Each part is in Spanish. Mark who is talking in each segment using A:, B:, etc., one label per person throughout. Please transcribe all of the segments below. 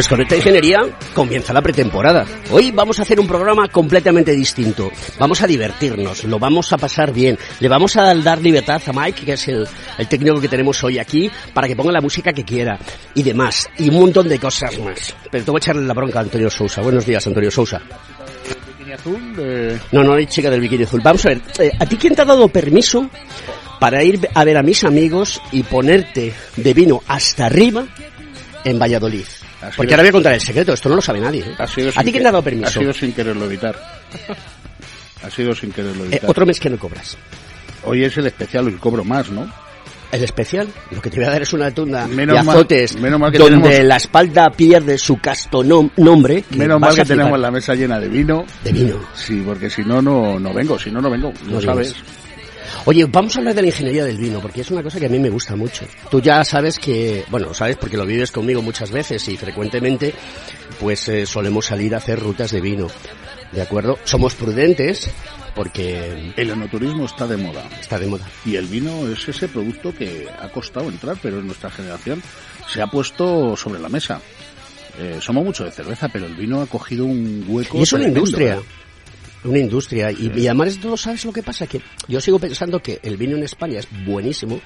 A: Pues con esta ingeniería comienza la pretemporada. Hoy vamos a hacer un programa completamente distinto. Vamos a divertirnos, lo vamos a pasar bien. Le vamos a dar libertad a Mike, que es el, técnico que tenemos hoy aquí, para que ponga la música que quiera y demás. Y un montón de cosas más. Pero te voy a echarle la bronca a Antonio Sousa. Buenos días, Antonio Sousa. No, no hay chica del bikini azul. Vamos a ver, eh, ¿a ti quién te ha dado permiso para ir a ver a mis amigos y ponerte de vino hasta arriba en Valladolid? Porque ahora voy a contar el secreto, esto no lo sabe nadie. ¿eh? ¿A ti quién te ha dado permiso?
B: Ha sido sin quererlo evitar. ha sido sin quererlo eh, evitar.
A: otro mes que no cobras.
B: Hoy es el especial, hoy cobro más, ¿no?
A: El especial, lo que te voy a dar es una tunda de azotes donde la espalda pierde su casto nombre.
B: Menos mal que tenemos la mesa llena de vino.
A: De vino.
B: Sí, porque si no, no, no vengo, si no, no vengo, no, sabes.
A: Oye, vamos a hablar de la ingeniería del vino, porque es una cosa que a mí me gusta mucho. Tú ya sabes que, bueno, sabes porque lo vives conmigo muchas veces y frecuentemente, pues eh, solemos salir a hacer rutas de vino. ¿De acuerdo? Somos prudentes porque...
B: El enoturismo está de moda.
A: Está de moda.
B: Y el vino es ese producto que ha costado entrar, pero en nuestra generación se ha puesto sobre la mesa. Eh, somos mucho de cerveza, pero el vino ha cogido un hueco.
A: Y es una industria. ¿eh? Una industria. Y, y, además de todo, ¿sabes lo que pasa? Que yo sigo pensando que el vino en España es buenísimo.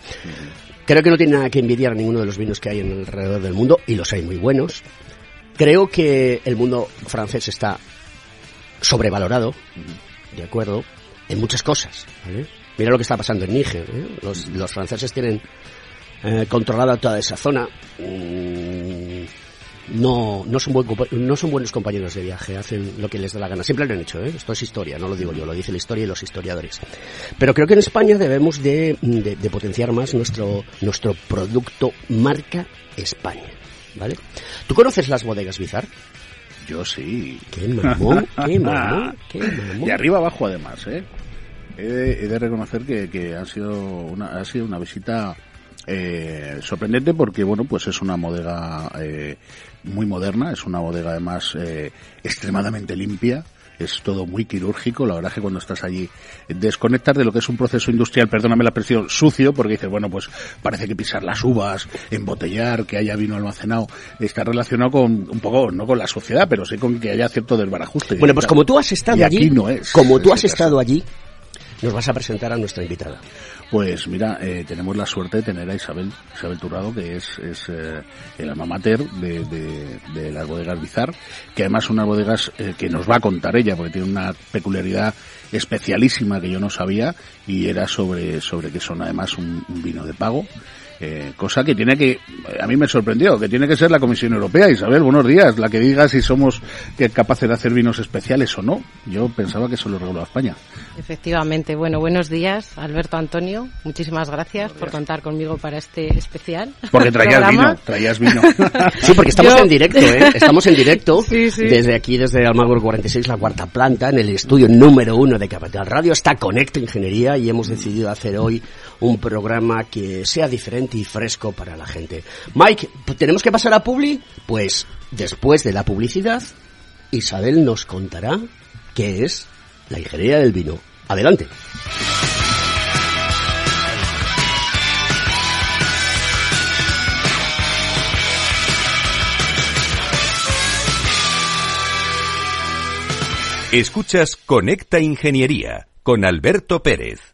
A: Creo que no tiene nada que envidiar a ninguno de los vinos que hay en alrededor del mundo, y los hay muy buenos. Creo que el mundo francés está sobrevalorado, ¿de acuerdo? En muchas cosas. Mira lo que está pasando en Níger. ¿eh? Los, los, franceses tienen eh, controlada toda esa zona. Mm, no, no, son buen, no son buenos compañeros de viaje, hacen lo que les da la gana. Siempre lo han hecho, ¿eh? esto es historia, no lo digo yo, lo dice la historia y los historiadores. Pero creo que en España debemos de, de, potenciar más nuestro, nuestro producto marca España. ¿Vale? ¿Tú conoces las bodegas Bizar?
B: Yo sí.
A: Qué mamón, qué mamón, qué
B: De arriba abajo además, ¿eh? He de, he de reconocer que, que ha sido una, ha sido una visita eh, sorprendente porque bueno pues es una bodega eh, muy moderna es una bodega además eh, extremadamente limpia es todo muy quirúrgico, la verdad es que cuando estás allí desconectas de lo que es un proceso industrial, perdóname la expresión, sucio, porque dices, bueno, pues parece que pisar las uvas, embotellar, que haya vino almacenado, está relacionado con un poco, no con la sociedad, pero sí con que haya cierto desbarajuste.
A: Bueno, pues como tú has estado allí, como tú has estado allí, nos vas a presentar a nuestra invitada.
B: Pues mira, eh, tenemos la suerte de tener a Isabel, Isabel Turrado, que es, es eh, el alma mater de, de, de, las bodegas Bizar, que además son unas bodegas eh, que nos va a contar ella, porque tiene una peculiaridad especialísima que yo no sabía, y era sobre, sobre que son además un, un vino de pago, eh, cosa que tiene que, a mí me sorprendió, que tiene que ser la Comisión Europea, Isabel, buenos días, la que diga si somos capaces de hacer vinos especiales o no. Yo pensaba que eso lo regulaba España.
C: Efectivamente, bueno, buenos días, Alberto Antonio, muchísimas gracias por contar conmigo para este especial.
B: Porque traías vino, traías vino.
A: sí, porque estamos en directo, ¿eh? Estamos en directo, desde aquí, desde Almagro 46, la cuarta planta, en el estudio número uno de Capital Radio, está Conecto Ingeniería y hemos decidido hacer hoy un programa que sea diferente y fresco para la gente. Mike, ¿tenemos que pasar a Publi? Pues después de la publicidad, Isabel nos contará qué es la ingeniería del vino. Adelante.
D: Escuchas Conecta Ingeniería con Alberto Pérez.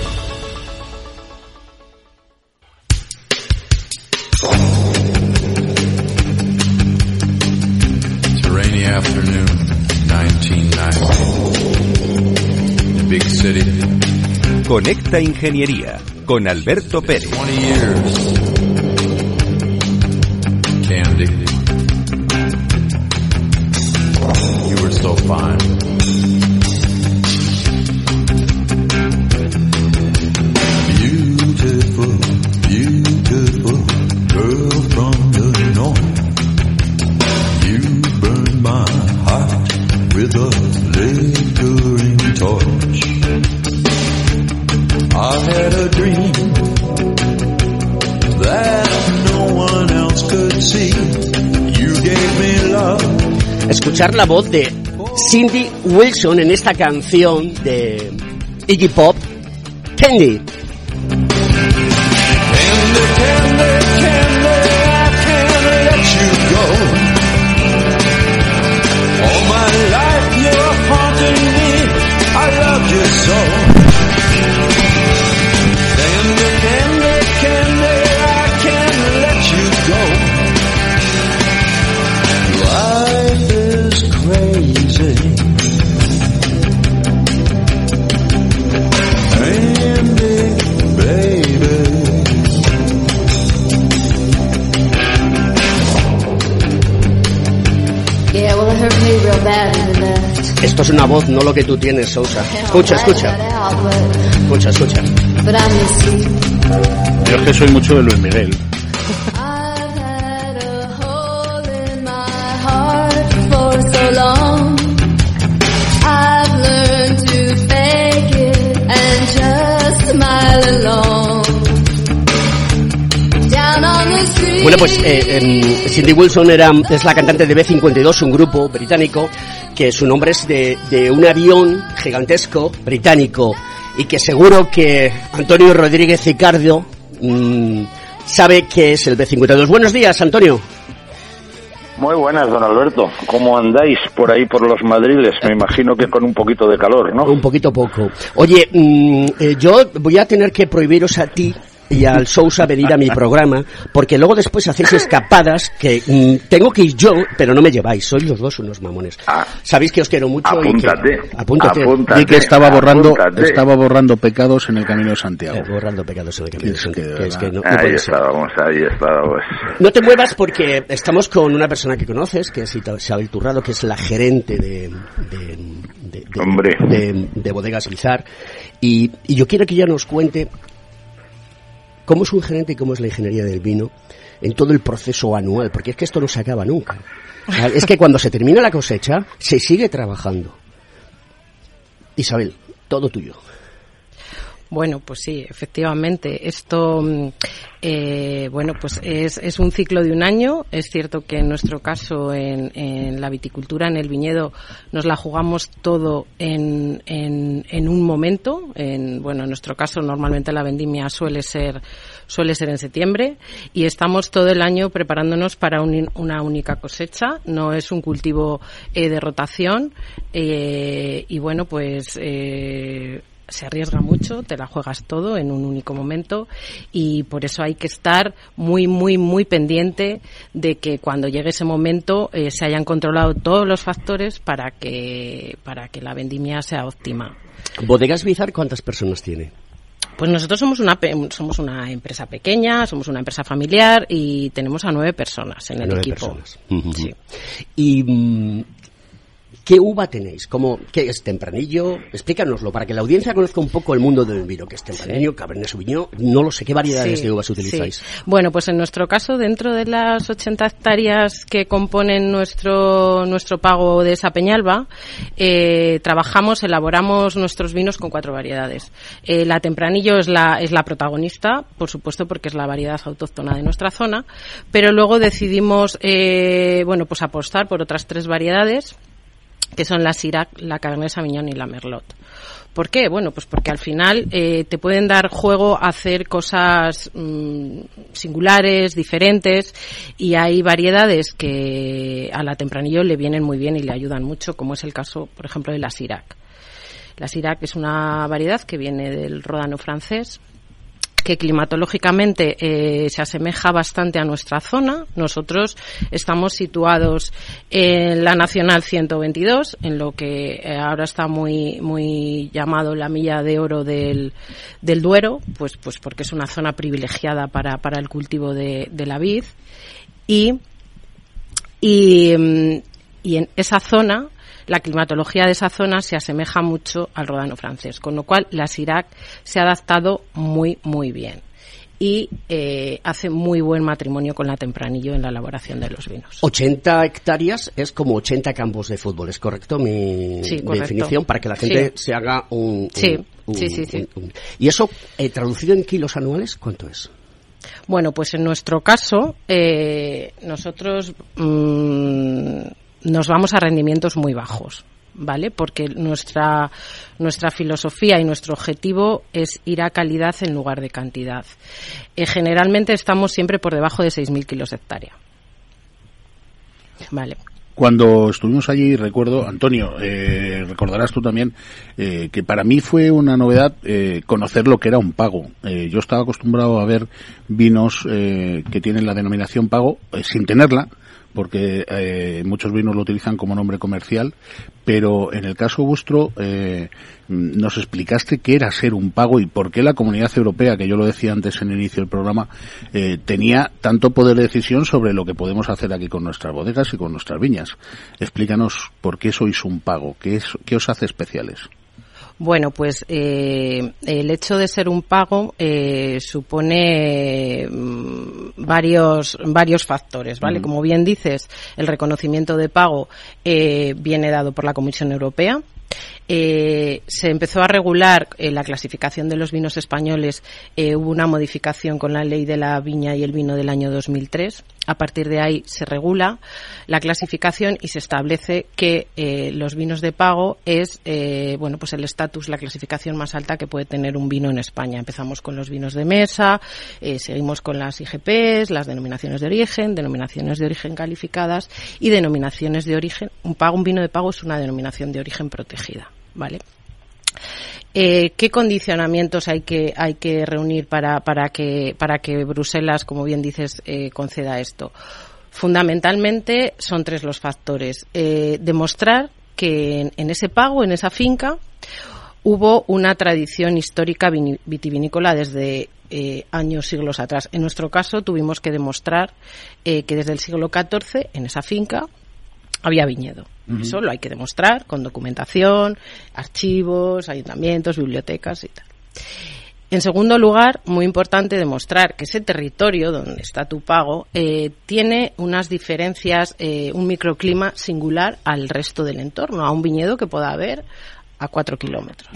E: Afternoon, 1990. The big city.
D: Conecta Ingeniería con Alberto Pérez.
E: 20 years. Candy.
A: Escuchar la voz de Cindy Wilson en esta canción de Iggy Pop, Candy. Esto es una voz, no lo que tú tienes, Sousa. Escucha, escucha. Escucha, escucha.
B: Yo es que soy mucho de Luis Miguel.
A: Bueno, pues eh, em, Cindy Wilson era, es la cantante de B-52, un grupo británico que su nombre es de, de un avión gigantesco británico y que seguro que Antonio Rodríguez Ricardo mm, sabe que es el B-52. Buenos días, Antonio.
F: Muy buenas, don Alberto. ¿Cómo andáis por ahí por los madriles? Me imagino que con un poquito de calor, ¿no?
A: Un poquito poco. Oye, mm, eh, yo voy a tener que prohibiros a ti y al Sousa venir a mi programa, porque luego después hacéis escapadas que mm, tengo que ir yo, pero no me lleváis. Sois los dos unos mamones.
F: Ah.
A: Sabéis que os quiero mucho
F: Apúntate.
A: y que... Apúntate.
F: Apúntate.
B: Y que estaba borrando,
F: apúntate.
B: estaba borrando pecados en el camino de Santiago.
A: Eh, borrando pecados en el camino,
B: de
A: que es que
B: verdad.
A: no, no
F: Ahí estábamos, ahí estábamos.
A: No te muevas porque estamos con una persona que conoces, que es Isabel Turrado, que es la gerente de, de, de- de-
F: Hombre.
A: de- de Bodegas Bizar. Y, y yo quiero que ella nos cuente cómo es un gerente y cómo es la ingeniería del vino en todo el proceso anual, porque es que esto no se acaba nunca. Es que cuando se termina la cosecha, se sigue trabajando. Isabel, todo tuyo.
C: Bueno, pues sí, efectivamente. Esto, mm, eh, bueno, pues es, es un ciclo de un año. Es cierto que en nuestro caso, en, en la viticultura, en el viñedo, nos la jugamos todo en, en, en un momento. En, bueno, en nuestro caso, normalmente la vendimia suele ser suele ser en septiembre y estamos todo el año preparándonos para un- una única cosecha. No es un cultivo eh, de rotación eh, y bueno, pues eh, se arriesga mucho, te la juegas todo en un único momento y por eso hay que estar muy, muy, muy pendiente de que cuando llegue ese momento eh, se hayan controlado todos los factores para que, para que la vendimia sea óptima.
A: Bodegas Bizar, ¿cuántas personas tiene?
C: Pues nosotros somos una, somos una empresa pequeña, somos una empresa familiar y tenemos a nueve personas en el
A: Nueve
C: equipo.
A: personas. Ujú.
C: Sí.
A: Y mm, ¿Qué uva tenéis? ¿Cómo, ¿Qué es tempranillo? Explícanoslo para que la audiencia conozca un poco el mundo del vino. ¿Qué es tempranillo? Cabernet Sauvignon? No lo sé. ¿Qué variedades
C: Sí,
A: de uvas
C: sí.
A: utilizáis?
C: Bueno, pues en nuestro caso, dentro de las 80 hectáreas que componen nuestro, nuestro pago de esa Peñalba, eh, trabajamos, elaboramos nuestros vinos con cuatro variedades. Eh, la Tempranillo es la, es la protagonista, por supuesto, porque es la variedad autóctona de nuestra zona, pero luego decidimos, eh, bueno, pues apostar por otras tres variedades que son la Syrah, la Cabernet Sauvignon y la Merlot. ¿Por qué? Bueno, pues porque al final eh, te pueden dar juego a hacer cosas mm, singulares, diferentes, y hay variedades que a la tempranillo le vienen muy bien y le ayudan mucho, como es el caso, por ejemplo, de la Syrah. La Syrah es una variedad que viene del ródano francés, que climatológicamente eh, se asemeja bastante a nuestra zona. Nosotros estamos situados en la Nacional 122, en lo que eh, ahora está muy muy llamado la milla de oro del, Duero, pues pues porque es una zona privilegiada para, para el cultivo de, la vid y y, mm, y en esa zona la climatología de esa zona se asemeja mucho al rodano francés, con lo cual la Syrah se ha adaptado muy, muy bien y eh, hace muy buen matrimonio con la tempranillo en la elaboración de los vinos.
A: 80 hectáreas es como 80 campos de fútbol, ¿es correcto mi,
C: Sí,
A: mi definición? Para que la gente
C: Sí.
A: se haga un... un-
C: Sí,
A: un-
C: sí, sí, sí.
A: un- un- Y eso, eh, traducido en kilos anuales, ¿cuánto es?
C: Bueno, pues en nuestro caso, eh, nosotros mm, nos vamos a rendimientos muy bajos, ¿vale? Porque nuestra, nuestra filosofía y nuestro objetivo es ir a calidad en lugar de cantidad. Eh, generalmente estamos siempre por debajo de 6.000 kilos hectárea. Vale.
B: Cuando estuvimos allí, recuerdo, Antonio, eh, recordarás tú también, eh, que para mí fue una novedad eh, conocer lo que era un pago. Yo estaba acostumbrado a ver vinos que tienen la denominación pago sin tenerla, porque eh, muchos vinos lo utilizan como nombre comercial, pero en el caso vuestro eh, nos explicaste qué era ser un pago y por qué la Comunidad Europea, que yo lo decía antes en el inicio del programa, eh, tenía tanto poder de decisión sobre lo que podemos hacer aquí con nuestras bodegas y con nuestras viñas. Explícanos por qué sois un pago, qué, es, qué os hace especiales.
C: Bueno, pues eh, el hecho de ser un pago eh, supone mm, varios varios factores, ¿vale? Como bien dices, el reconocimiento de pago eh, viene dado por la Comisión Europea. Eh, se empezó a regular eh, la clasificación de los vinos españoles. eh, hubo una modificación con la ley de la viña y el vino del año 2003. A partir de ahí se regula la clasificación y se establece que eh, los vinos de pago es eh, bueno pues el estatus, la clasificación más alta que puede tener un vino en España. Empezamos con los vinos de mesa, eh, seguimos con las IGPs, las denominaciones de origen, denominaciones de origen calificadas y denominaciones de origen. Un pago, un vino de pago es una denominación de origen protegida, ¿vale? Eh, ¿Qué condicionamientos hay que, hay que reunir para, para, que, para que Bruselas, como bien dices, eh, conceda esto? Fundamentalmente son tres los factores. Eh, demostrar que en, ese pago, en esa finca, hubo una tradición histórica vitivinícola desde años, siglos atrás. En nuestro caso tuvimos que demostrar que desde el siglo XIV en esa finca había viñedo. Eso lo hay que demostrar con documentación, archivos, ayuntamientos, bibliotecas y tal. En segundo lugar, muy importante demostrar que ese territorio donde está tu pago eh, tiene unas diferencias, eh, un microclima singular al resto del entorno, a un viñedo que pueda haber a cuatro kilómetros.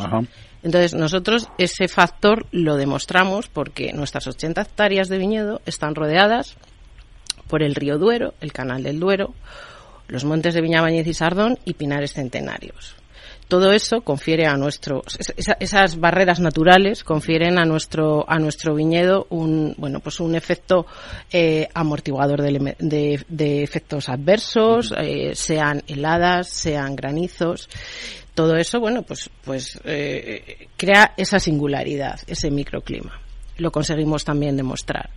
C: Entonces, nosotros ese factor lo demostramos porque nuestras 80 hectáreas de viñedo están rodeadas por el río Duero, el canal del Duero, los montes de Viñabañez y Sardón y pinares centenarios. Todo eso confiere a nuestro esa- esas barreras naturales confieren a nuestro a nuestro viñedo un bueno pues un efecto eh, amortiguador de, de- de efectos adversos eh, sean heladas sean granizos. Todo eso bueno pues pues eh, crea esa singularidad ese microclima. Lo conseguimos también demostrar.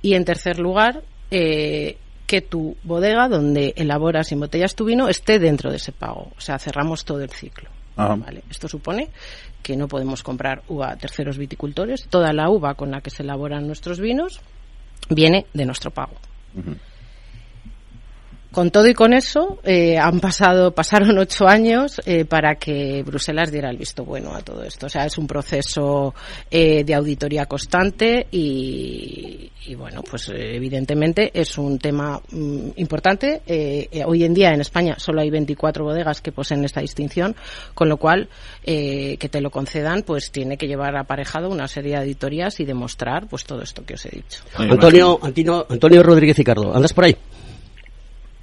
C: Y en tercer lugar, eh, que tu bodega donde elaboras y embotellas tu vino esté dentro de ese pago. O sea, cerramos todo el ciclo. ¿vale? Esto supone que no podemos comprar uva a terceros viticultores. Toda la uva con la que se elaboran nuestros vinos viene de nuestro pago. Con todo y con eso, eh, han pasado, pasaron ocho años eh, para que Bruselas diera el visto bueno a todo esto. O sea, es un proceso eh, de auditoría constante y, y, bueno, pues evidentemente es un tema mm, importante. Eh, eh, hoy en día en España solo hay 24 bodegas que poseen esta distinción, con lo cual eh, que te lo concedan, pues tiene que llevar aparejado una serie de auditorías y demostrar, pues todo esto que os he dicho.
A: Antonio, Antino- Antonio Rodríguez y Cardo, ¿andas por ahí?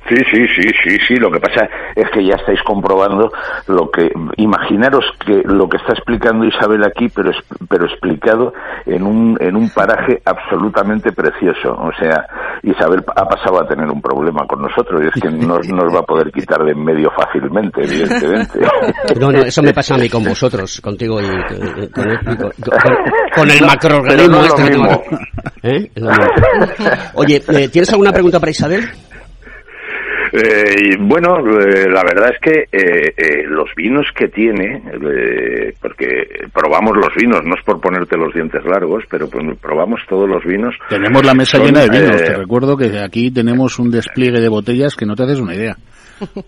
F: Sí, sí, sí, sí, sí. Lo que pasa es que ya estáis comprobando lo que. Imaginaros que lo que está explicando Isabel aquí, pero es- pero explicado en un en un paraje absolutamente precioso. O sea, Isabel ha pasado a tener un problema con nosotros y es que no nos va a poder quitar de en medio fácilmente, evidentemente.
A: No, no, eso me pasa a mí con vosotros, contigo y con, y con- y con- con- con el macroorganismo
F: no es
A: este que tengo. ¿Eh? Oye, eh, ¿tienes alguna pregunta para Isabel?
F: Eh, y bueno, eh, la verdad es que eh, eh, los vinos que tiene, eh, porque probamos los vinos, no es por ponerte los dientes largos, pero pues, probamos todos los vinos.
B: Tenemos la mesa
F: Son,
B: llena de vinos.
F: eh,
B: Te recuerdo que aquí tenemos un despliegue de botellas que no te haces una idea.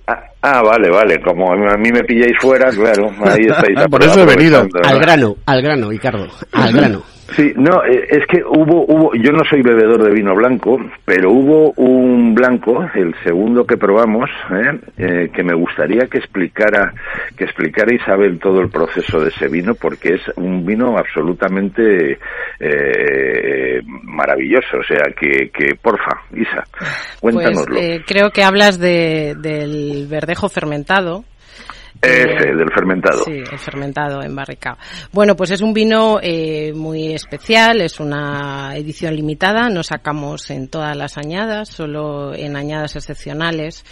F: Ah, ah, vale, vale, como a mí me pilláis fuera, claro, ahí estáis.
B: Por eso he venido.
A: Al grano, al grano, Ricardo, al grano.
F: Sí, no, eh, es que hubo, hubo, yo no soy bebedor de vino blanco, pero hubo un blanco, el segundo que probamos, ¿eh? Eh, que me gustaría que explicara, que explicara Isabel todo el proceso de ese vino, porque es un vino absolutamente eh, maravilloso, o sea, que, que porfa, Isa, cuéntanoslo.
C: Pues eh, creo que hablas de, del verdejo fermentado.
F: Ese, del fermentado.
C: Sí, el fermentado en barrica. Bueno, pues es un vino eh, muy especial, es una edición limitada, no sacamos en todas las añadas, solo en añadas excepcionales,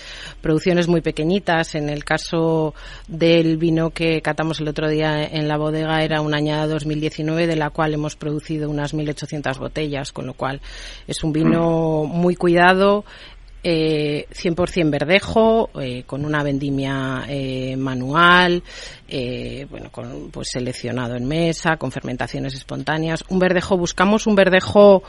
C: producciones muy pequeñitas. En el caso del vino que catamos el otro día en la bodega era una añada 2019 de la cual hemos producido unas 1.800 botellas, con lo cual es un vino muy cuidado, eh, 100% verdejo, eh, con una vendimia eh, manual, eh, bueno, con, pues seleccionado en mesa, con fermentaciones espontáneas. Un verdejo, buscamos un verdejo,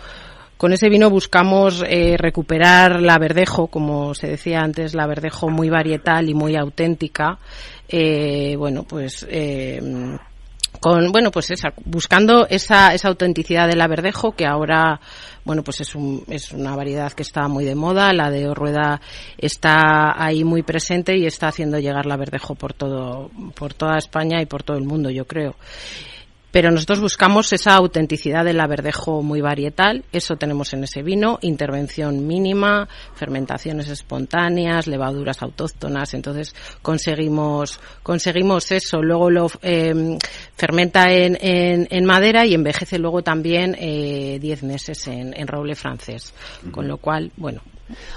C: con ese vino buscamos recuperar la verdejo, como se decía antes, la verdejo muy varietal y muy auténtica. Bueno, pues con bueno pues esa buscando esa esa autenticidad de la verdejo que ahora bueno pues es un, es una variedad que está muy de moda la de Rueda está ahí muy presente y está haciendo llegar la verdejo por todo por toda España y por todo el mundo yo creo pero nosotros buscamos esa autenticidad del verdejo muy varietal, eso tenemos en ese vino, intervención mínima, fermentaciones espontáneas, levaduras autóctonas, entonces conseguimos conseguimos eso, luego lo eh, fermenta en, en, en, madera y envejece luego también eh, 10 meses en, en, roble francés, con lo cual, bueno,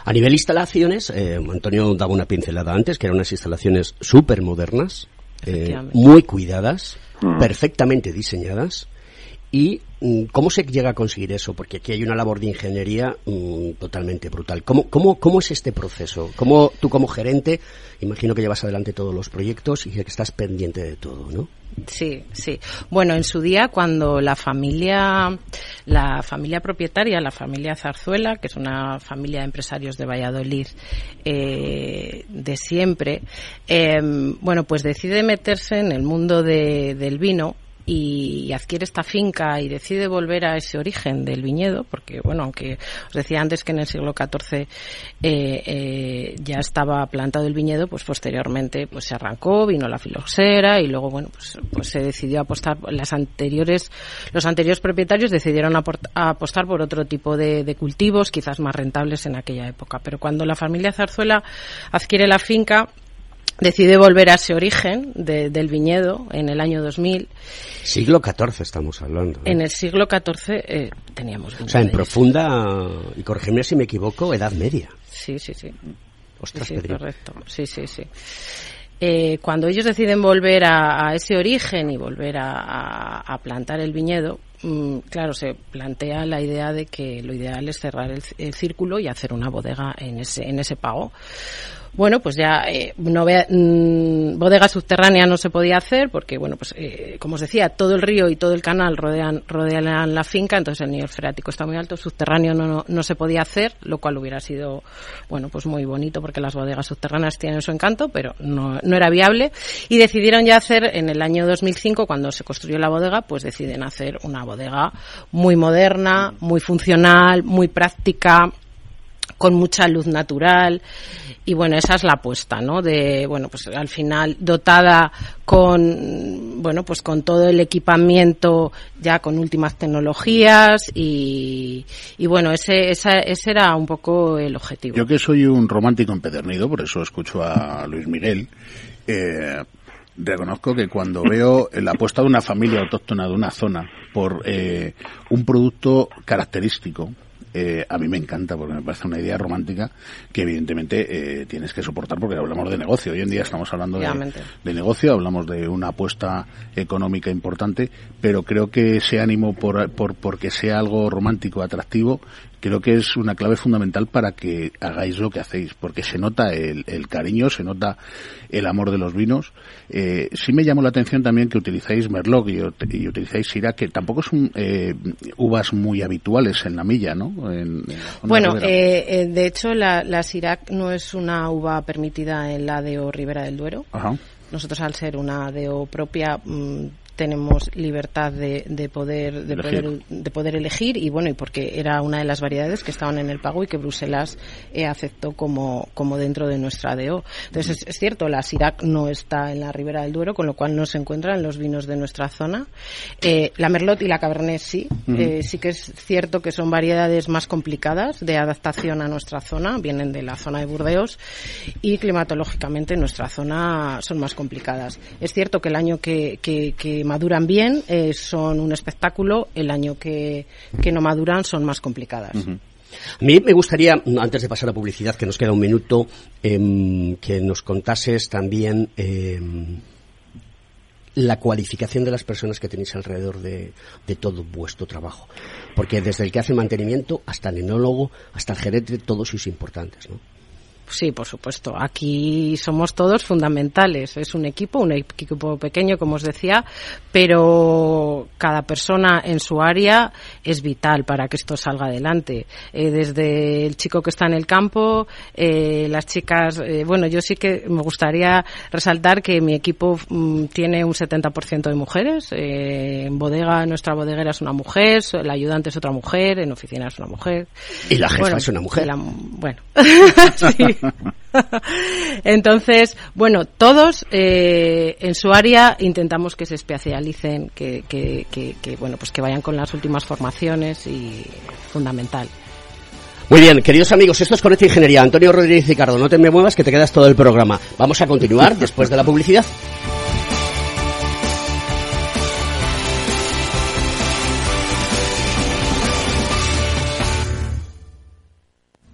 A: a nivel instalaciones, eh, Antonio daba una pincelada antes, que eran unas instalaciones súper modernas, eh, muy cuidadas. Perfectamente diseñadas. ¿Y cómo se llega a conseguir eso? Porque aquí hay una labor de ingeniería mmm, totalmente brutal. ¿Cómo, cómo, ¿Cómo es este proceso? ¿Cómo tú como gerente, imagino que llevas adelante todos los proyectos y que estás pendiente de todo, ¿no?
C: Sí, sí. Bueno, en su día, cuando la familia, la familia propietaria, la familia Zarzuela, que es una familia de empresarios de Valladolid eh, de siempre, eh, bueno, pues decide meterse en el mundo de, del vino y adquiere esta finca y decide volver a ese origen del viñedo, porque, bueno, aunque os decía antes que en el siglo XIV eh, eh, ya estaba plantado el viñedo, pues posteriormente pues se arrancó, vino la filoxera y luego, bueno, pues, pues se decidió apostar, las anteriores, los anteriores propietarios decidieron apostar por otro tipo de, de cultivos, quizás más rentables en aquella época. Pero cuando la familia Zarzuela adquiere la finca, decide volver a ese origen de, del viñedo en el año 2000.
A: Siglo XIV estamos hablando.
C: ¿eh? En el siglo XIV eh, teníamos
A: O sea, en profunda, y corrígeme si me equivoco, Edad Media.
C: Sí, sí, sí.
A: Ostras,
C: sí, correcto. Sí, sí, sí. Eh, cuando ellos deciden volver a, a ese origen y volver a, a, a plantar el viñedo, mmm, claro, se plantea la idea de que lo ideal es cerrar el, el, círculo y hacer una bodega en ese, en ese pago bueno, pues ya eh, no ve- mm, bodega subterránea no se podía hacer porque, bueno, pues eh, como os decía, todo el río y todo el canal rodean, rodean la finca, entonces el nivel freático está muy alto, subterráneo no, no, no se podía hacer, lo cual hubiera sido, bueno, pues muy bonito porque las bodegas subterráneas tienen su encanto, pero no, no era viable. Y decidieron ya hacer en el año 2005, cuando se construyó la bodega, pues deciden hacer una bodega muy moderna, muy funcional, muy práctica, con mucha luz natural. Y bueno esa es la apuesta no de bueno pues al final dotada con bueno pues con todo el equipamiento ya con últimas tecnologías y, y bueno ese esa- ese era un poco el objetivo.
B: Yo que soy un romántico empedernido, por eso escucho a Luis Miguel, eh, reconozco que cuando veo la apuesta de una familia autóctona de una zona por eh, un producto característico, eh, a mí me encanta porque me parece una idea romántica que evidentemente eh, tienes que soportar porque hablamos de negocio. Hoy en día estamos hablando de, de negocio, hablamos de una apuesta económica importante, pero creo que ese ánimo por, por, porque sea algo romántico, atractivo, creo que es una clave fundamental para que hagáis lo que hacéis, porque se nota el, el cariño, se nota el amor de los vinos. Eh, sí me llamó la atención también que utilizáis Merlot y, ut- y utilizáis Syrah, que tampoco son eh, uvas muy habituales en la milla, ¿no? En-
C: Bueno, eh, eh, de hecho, la, la Sirac no es una uva permitida en la DO Ribera del Duero.
B: Ajá.
C: Nosotros, al ser una DO propia, mm, tenemos libertad de, de poder de
B: Elegir.
C: poder de poder elegir y bueno y porque era una de las variedades que estaban en el pago y que Bruselas eh, aceptó como como dentro de nuestra DO entonces es, es cierto la Sirac no está en la Ribera del Duero con lo cual no se encuentra en los vinos de nuestra zona Eh, la Merlot y la Cabernet sí. Eh, sí que es cierto que son variedades más complicadas de adaptación a nuestra zona vienen de la zona de Burdeos y climatológicamente en nuestra zona son más complicadas. Es cierto que el año que, que- que maduran bien eh, son un espectáculo, el año que, que no maduran son más complicadas.
A: A mí me gustaría, antes de pasar a publicidad, que nos queda un minuto, em, que nos contases también em, la cualificación de las personas que tenéis alrededor de, de todo vuestro trabajo. Porque desde el que hace mantenimiento hasta el enólogo, hasta el gerente, todos sois importantes, ¿no?
C: Sí, por supuesto. Aquí somos todos fundamentales. Es un equipo, un equipo pequeño, como os decía, pero cada persona en su área es vital para que esto salga adelante. Eh, desde el chico que está en el campo, eh, las chicas, eh, bueno, yo sí que me gustaría resaltar que mi equipo mm, tiene un 70% de mujeres. Eh, en bodega, nuestra bodeguera es una mujer, la ayudante es otra mujer, en oficina es una mujer.
A: Y la jefa
C: Bueno,
A: es una mujer.
C: la- bueno, sí. Entonces, bueno, todos eh, en su área intentamos que se especialicen, que, que, que, que, bueno, pues que vayan con las últimas formaciones y fundamental.
A: Muy bien, queridos amigos, esto es Conecta Ingeniería. Antonio Rodríguez y Ricardo, no te me muevas que te quedas todo el programa. Vamos a continuar después de la publicidad.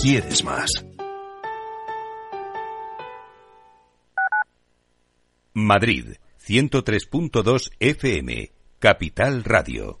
G: ¿Quieres más?
D: Madrid, 103.2 FM, Capital Radio.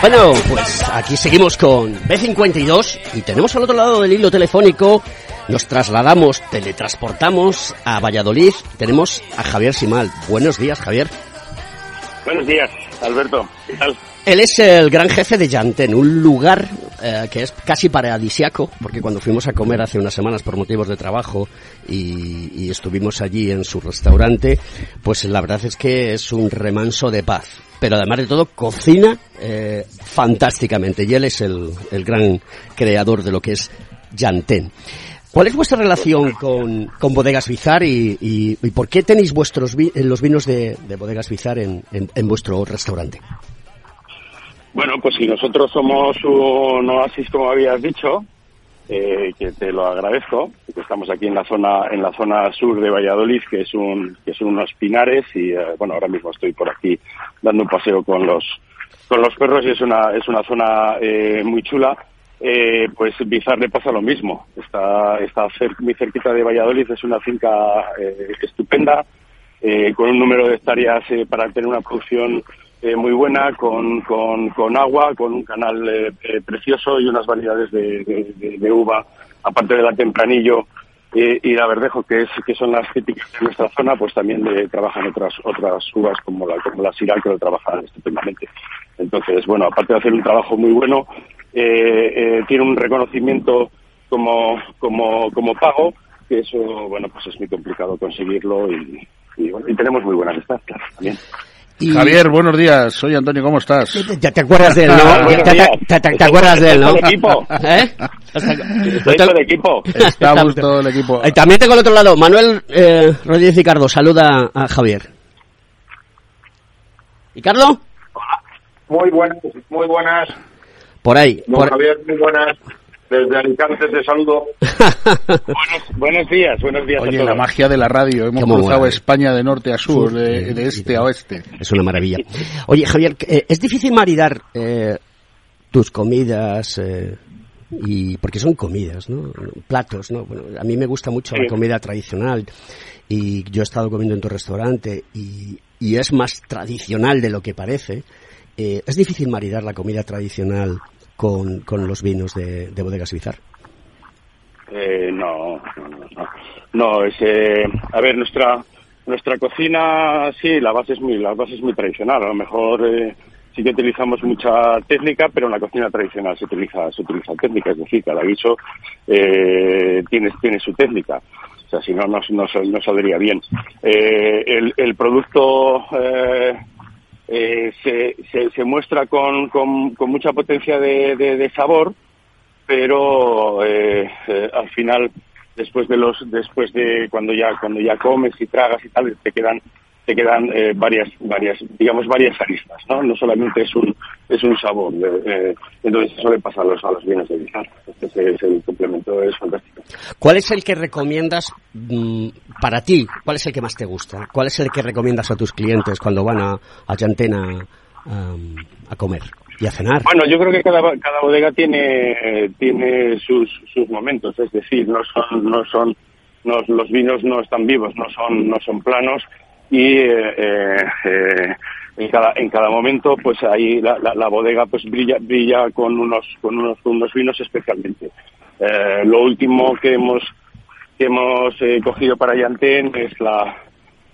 A: Bueno, pues aquí seguimos con B52 y tenemos al otro lado del hilo telefónico, nos trasladamos, teletransportamos a Valladolid, tenemos a Javier Simal. Buenos días, Javier.
H: Buenos días, Alberto. ¿Qué tal?
A: Él es el gran jefe de Yanten, un lugar eh, que es casi paradisiaco, porque cuando fuimos a comer hace unas semanas por motivos de trabajo y, estuvimos allí en su restaurante, pues la verdad es que es un remanso de paz. Pero además de todo, cocina eh, fantásticamente y él es el, el gran creador de lo que es Yanten. ¿Cuál es vuestra relación con, con Bodegas Bizar y, por qué tenéis vuestros los vinos de, de Bodegas Bizar en- en vuestro restaurante?
H: Bueno, pues si nosotros somos un oasis, como habías dicho, eh, que te lo agradezco, que estamos aquí en la zona en la zona sur de Valladolid, que es un que son unos pinares y eh, bueno, ahora mismo estoy por aquí dando un paseo con los con los perros y es una es una zona eh, muy chula. Eh, pues Bizar le pasa lo mismo. Está está cer- muy cerquita de Valladolid, es una finca eh, estupenda eh, con un número de hectáreas para tener una producción eh, muy buena, con, con, con agua, con un canal eh, eh, precioso y unas variedades de, uva, aparte de la tempranillo eh, y la verdejo, que, es, que son las típicas de nuestra zona, pues también trabajan otras otras uvas como la, como la Syrah, que lo trabajan estupendamente. Entonces, bueno, aparte de hacer un trabajo muy bueno, eh, eh, tiene un reconocimiento como, como, como pago, que eso, bueno, pues es muy complicado conseguirlo y, bueno, y tenemos muy buena amistad, claro, también.
B: Javier, buenos días. Soy Antonio, ¿cómo estás?
A: ¿Ya te acuerdas de él, no?
H: Buenos
A: ¿Te, acuerdas de él, no?
H: Todo el equipo.
A: ¿Eh?
H: Estoy todo el equipo.
B: Estamos todo el equipo.
A: Eh, También tengo al otro lado, Manuel eh, Rodríguez Ricardo, saluda a Javier. ¿Ricardo?
I: Muy buenas, muy buenas.
A: Por ahí.
I: Don
A: por-
I: Javier, muy buenas. Desde Alicante te saludo.
H: buenos, buenos días, buenos días
B: Oye,
H: a todos.
B: la magia de la radio. Hemos
A: Cómo
B: cruzado
A: mola.
B: España de norte a sur,
A: Sur,
B: de,
A: eh,
B: de este a oeste.
A: Es una maravilla. Oye, Javier, eh, ¿es difícil maridar eh, tus comidas? eh, y porque son comidas, ¿no? Platos, ¿no? Bueno, a mí me gusta mucho la
H: Sí.
A: comida tradicional y yo he estado comiendo en tu restaurante y, y es más tradicional de lo que parece. Eh, ¿Es difícil maridar la comida tradicional con, con los vinos de, de Bodegas Bizar?
H: Eh, no, no, no, no. Es, eh, a ver, nuestra nuestra cocina, sí, la base es muy la base es muy tradicional. A lo mejor eh, sí que utilizamos mucha técnica, pero en la cocina tradicional se utiliza se utiliza técnica, es decir, cada guiso eh, tiene tiene su técnica. O sea, si no, no, no, no saldría bien. Eh, el, el producto eh, se, se, se muestra con, con, con mucha potencia de, de- de sabor, pero eh, eh, al final después de los después de cuando ya cuando ya comes y tragas y tal te quedan te quedan eh, varias, varias, digamos, varias aristas, ¿no? No solamente es un, es un sabor. eh, eh, entonces eso le pasa a los, a los vinos de Bizarre. Este es, es el complemento, es fantástico.
A: ¿Cuál es el que recomiendas mm, para ti? ¿Cuál es el que más te gusta? ¿Cuál es el que recomiendas a tus clientes cuando van a, a Llantena am, a comer y a cenar?
H: Bueno, yo creo que cada, cada bodega tiene, tiene sus, sus momentos, es decir, no son, no son, no- los vinos no están vivos, no son, no son planos y eh, eh, eh, en cada, en cada momento, pues ahí la, bodega pues brilla, brilla con unos, con unos, unos vinos especialmente. Lo último que hemos, que hemos cogido para Yantén es la,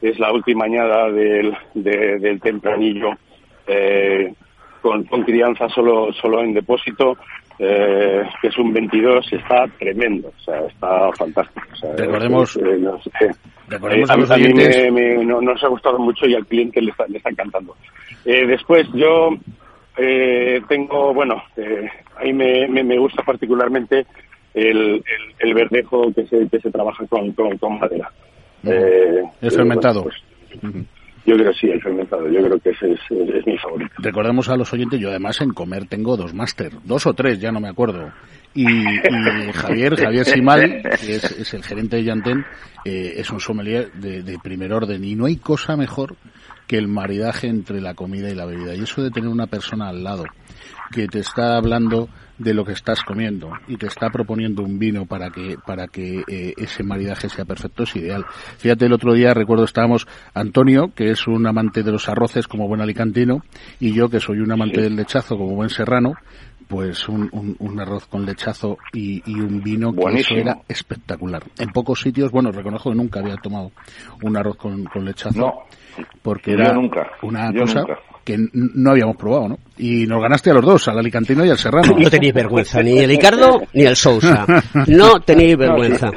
H: es la última añada del, de- del tempranillo con, con crianza solo, solo en depósito, eh, que es un 22, está tremendo, o sea, está fantástico. o sea,
B: Recordemos-
H: eh, no sé,
B: recordemos
H: eh,
B: a los
H: a mí me- me- no- nos ha gustado mucho y al cliente le está, le está encantando. Eh, después, yo eh, tengo, bueno, eh, ahí me, me, me gusta particularmente el, el, el verdejo que se, que se trabaja con, con, con madera. Eh,
B: El
H: eh,
B: fermentado.
H: pues, yo creo sí, el fermentado. Yo creo que ese es, mi favorito.
B: Recordemos a los oyentes, yo además en comer tengo dos máster, dos o tres, ya no me acuerdo. Y, y Javier, Javier Simal, que es, es el gerente de Yantén, eh, es un sommelier de, de primer orden y no hay cosa mejor que el maridaje entre la comida y la bebida. Y eso de tener una persona al lado que te está hablando de lo que estás comiendo y te está proponiendo un vino para que para que eh, ese maridaje sea perfecto es ideal. Fíjate, el otro día recuerdo estábamos Antonio, que es un amante de los arroces como buen alicantino, y yo que soy un amante del lechazo como buen serrano, pues un, un- un arroz con lechazo y, y un vino que eso era espectacular. En pocos sitios, bueno, reconozco que nunca había tomado un arroz con, con lechazo.
F: No,
B: porque
F: yo
B: era
F: nunca,
B: una
F: yo
B: cosa
F: nunca.
B: que no habíamos probado, ¿no? Y nos ganaste a los dos, al alicantino y al serrano.
A: No tenéis vergüenza, ni el Ricardo ni el Sousa. No tenéis vergüenza.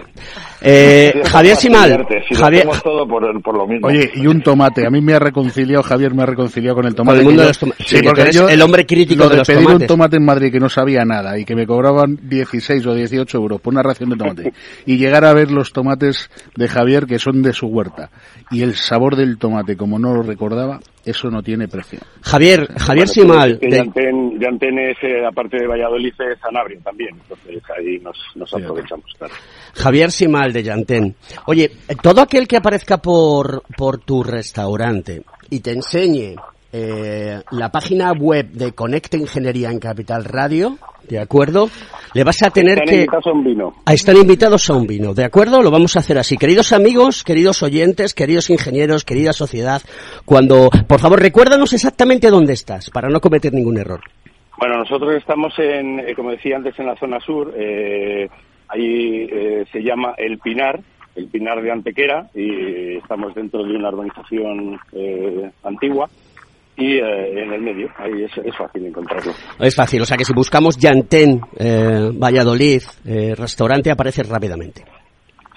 A: Eh, Javier
F: de
A: Simal,
F: si
A: Javier,
F: todo por, por lo mismo.
B: Oye, y un tomate. A mí me ha reconciliado, Javier me ha reconciliado con el tomate.
A: Con el mundo de los. Sí, que
B: porque
A: tú eres
B: yo
A: el hombre crítico
B: lo
A: de los
B: pedir
A: tomates.
B: un tomate en Madrid que no sabía nada y que me cobraban 16 o 18 euros por una ración de tomate y llegar a ver los tomates de Javier que son de su huerta y el sabor del tomate como no lo recordaba, eso no tiene precio.
A: Javier, Javier
H: Bueno,
A: Simal,
H: que
A: de-
H: es, eh, aparte de Valladolid, es Sanabria también. Entonces ahí nos, nos aprovechamos, claro.
A: Javier Simal de Llantén. Oye, todo aquel que aparezca por, por tu restaurante y te enseñe eh, la página web de Conecta Ingeniería en Capital Radio, ¿de acuerdo? Le vas a tener
H: Están
A: que...
H: invitados a un vino.
A: Ah, Están invitados a un vino, ¿de acuerdo? Lo vamos a hacer así. Queridos amigos, queridos oyentes, queridos ingenieros, querida sociedad, cuando, por favor, recuérdanos exactamente dónde estás, para no cometer ningún error.
H: Bueno, nosotros estamos en, eh, como decía antes, en la zona sur. Eh, ahí eh, se llama El Pinar, el Pinar de Antequera, y estamos dentro de una urbanización eh, antigua. Y eh, en el medio, ahí es, es fácil encontrarlo.
A: Es fácil, o sea que si buscamos Llantén, eh, Valladolid, eh, restaurante, aparece rápidamente.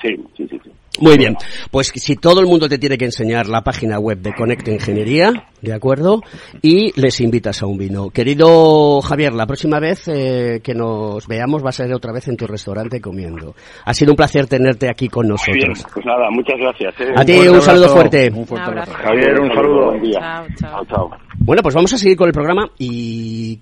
H: Sí, sí, sí. sí.
A: Muy bien, pues si todo el mundo te tiene que enseñar la página web de Conecta Ingeniería, ¿de acuerdo? Y les invitas a un vino. Querido Javier, la próxima vez eh, que nos veamos va a ser otra vez en tu restaurante comiendo. Ha sido un placer tenerte aquí con
H: Muy bien,
A: nosotros.
H: pues nada, muchas gracias. ¿eh?
A: A ti un saludo fuerte.
H: Javier, un saludo. Buen día.
C: Chao, chao.
A: Bueno, pues vamos a seguir con el programa y...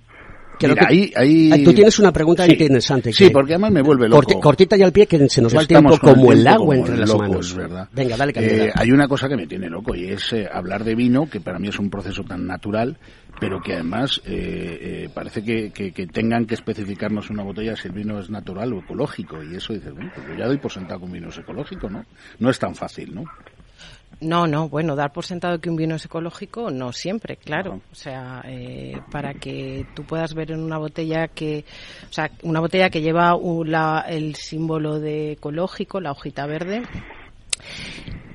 A: creo
B: Mira,
A: que-
B: ahí- ahí-
A: Ah, Tú tienes una pregunta
B: Sí.
A: interesante.
B: Sí,
A: que-
B: porque además me vuelve loco.
A: Corti- cortita y al pie que se nos va el tiempo
B: con
A: como el, agua entre las manos.
B: ¿verdad?
A: Venga, dale.
B: Eh, hay una cosa que me tiene loco y es eh, hablar de vino, que para mí es un proceso tan natural, pero que además eh, eh, parece que, que- que tengan que especificarnos una botella si el vino es natural o ecológico. Y eso dices, bueno, pues yo ya doy por sentado que un vino es ecológico, ¿no? No es tan fácil, ¿no?
C: No, no, bueno, dar por sentado que un vino es ecológico, no siempre, claro. O sea, eh, para que tú puedas ver en una botella que, o sea, una botella que lleva un- la- el símbolo de ecológico, la hojita verde,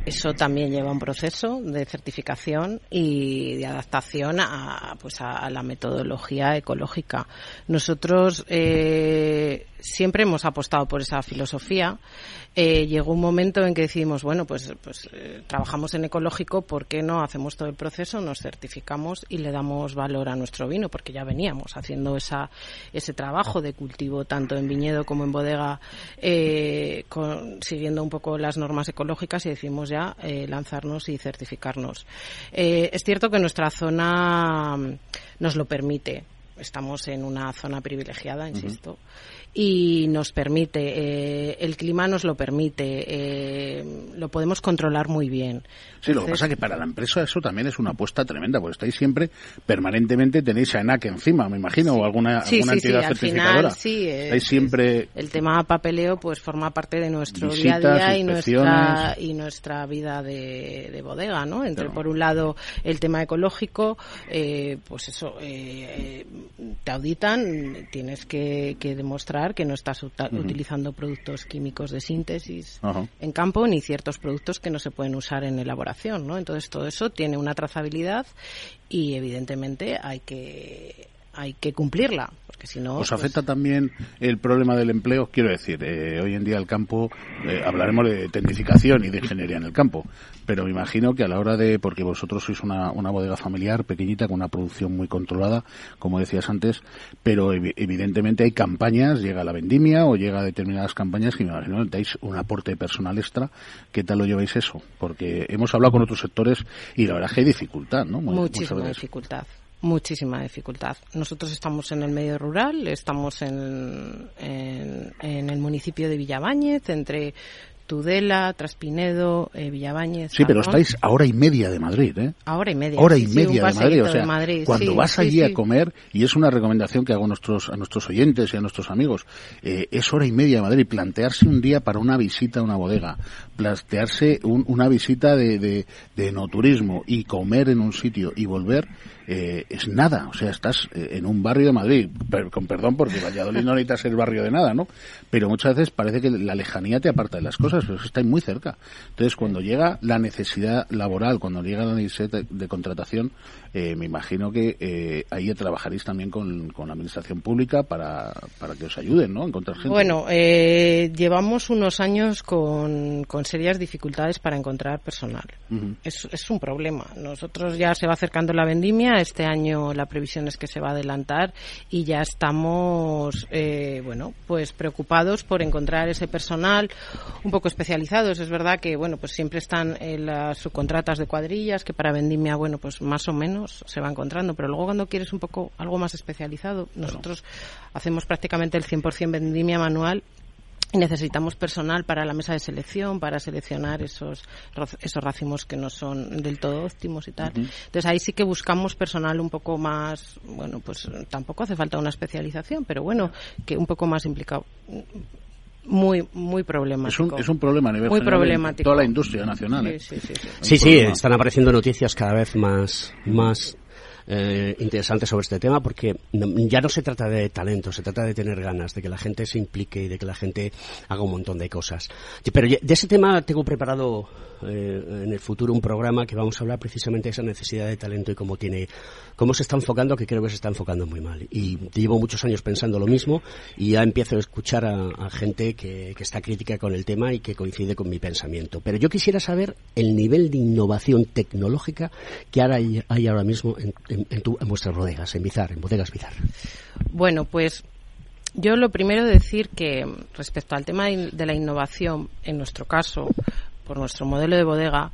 C: eso también lleva un proceso de certificación y de adaptación a, pues a, a la metodología ecológica. Nosotros eh, siempre hemos apostado por esa filosofía. Eh, llegó un momento en que decidimos, bueno, pues, pues eh, trabajamos en ecológico, ¿por qué no hacemos todo el proceso, nos certificamos y le damos valor a nuestro vino? Porque ya veníamos haciendo esa, ese trabajo de cultivo tanto en viñedo como en bodega, eh, siguiendo un poco las normas ecológicas y decidimos ya eh, lanzarnos y certificarnos. Es cierto que nuestra zona mm, nos lo permite. Estamos en una zona privilegiada, insisto, y nos permite, eh, el clima nos lo permite, eh, lo podemos controlar muy bien.
B: Sí, lo que pasa es que para la empresa eso también es una apuesta tremenda, porque estáis siempre, permanentemente tenéis a ENAC encima, me imagino, o alguna,
C: Sí,
B: alguna
C: sí, sí,
B: entidad
C: al
B: certificadora.
C: final, sí, es-
B: estáis siempre...
C: el tema papeleo pues forma parte de nuestro
B: Visitas,
C: día a día y nuestra y nuestra vida de, de bodega no entre
B: Claro.
C: por un lado el tema ecológico eh, pues eso eh, te auditan tienes que, que demostrar que no estás utilizando productos químicos de síntesis en campo ni ciertos productos que no se pueden usar en elaboración no entonces todo eso tiene una trazabilidad y evidentemente hay que hay que cumplirla porque si no
B: ¿Os
C: pues,
B: afecta también el problema del empleo? Quiero decir, eh, hoy en día el campo, eh, hablaremos de tecnificación y de ingeniería en el campo, pero me imagino que a la hora de, porque vosotros sois una, una bodega familiar pequeñita con una producción muy controlada, como decías antes, pero evi- evidentemente hay campañas, llega la vendimia o llega a determinadas campañas que me imagino que dais un aporte de personal extra. ¿Qué tal lo lleváis eso? Porque hemos hablado con otros sectores y la verdad es que hay dificultad, ¿no? Muy-
C: Muchísima dificultad. Muchísima dificultad. Nosotros estamos en el medio rural, estamos en, en, en el municipio de Villabáñez, entre Tudela, Traspinedo, eh, Villabáñez.
B: Sí, pero estáis a hora y media de Madrid, ¿eh?
C: A hora y media.
B: hora y
C: sí,
B: media de Madrid. O sea,
C: de Madrid,
B: cuando
C: sí,
B: vas
C: sí,
B: allí a comer, y es una recomendación que hago a nuestros, a nuestros oyentes y a nuestros amigos, eh, es hora y media de Madrid. Plantearse un día para una visita a una bodega, plantearse un- una visita de, de, de enoturismo y comer en un sitio y volver, eh, es nada. O sea, estás eh, en un barrio de Madrid, per- con perdón, porque Valladolid no necesita ser barrio de nada, ¿no? Pero muchas veces parece que la lejanía te aparta de las cosas, pero es que está muy cerca. Entonces, cuando llega la necesidad laboral, cuando llega la necesidad de, de contratación, eh, me imagino que eh, ahí trabajaréis también con, con la administración pública para, para que os ayuden, ¿no? Encontrar gente.
C: Bueno, eh, llevamos unos años con, con serias dificultades para encontrar personal. Es, es un problema. Nosotros ya se va acercando la vendimia, este año la previsión es que se va a adelantar y ya estamos, eh, bueno, pues preocupados por encontrar ese personal un poco especializados. Es verdad que, bueno, pues siempre están eh, las subcontratas de cuadrillas, que para vendimia, bueno, pues más o menos se va encontrando, pero luego cuando quieres un poco algo más especializado, nosotros hacemos prácticamente el 100% vendimia manual necesitamos personal para la mesa de selección, para seleccionar esos, esos racimos que no son del todo óptimos y tal. Entonces ahí sí que buscamos personal un poco más, bueno, pues tampoco hace falta una especialización, pero bueno, que un poco más implicado. Muy, muy
B: es,
C: problemático.
B: un, es un problema a nivel
C: Muy
B: general
C: problemático.
B: toda la industria nacional. ¿eh?
C: Sí, sí, sí, sí.
A: Sí,
B: Un
A: sí,
B: problema.
A: están apareciendo noticias cada vez más, más eh, interesantes sobre este tema porque ya no se trata de talento, se trata de tener ganas, de que la gente se implique y de que la gente haga un montón de cosas. Pero de ese tema tengo preparado eh, en el futuro un programa que vamos a hablar precisamente de esa necesidad de talento y cómo tiene, cómo se está enfocando, que creo que se está enfocando muy mal. Y llevo muchos años pensando lo mismo y ya empiezo a escuchar a, gente que, que está crítica con el tema y que coincide con mi pensamiento. Pero yo quisiera saber el nivel de innovación tecnológica que ahora hay, ahora mismo en, en- en tu- en vuestras bodegas, en Bizar, en bodegas Bizar.
C: Bueno, pues yo lo primero decir que respecto al tema de la innovación, en nuestro caso, por nuestro modelo de bodega,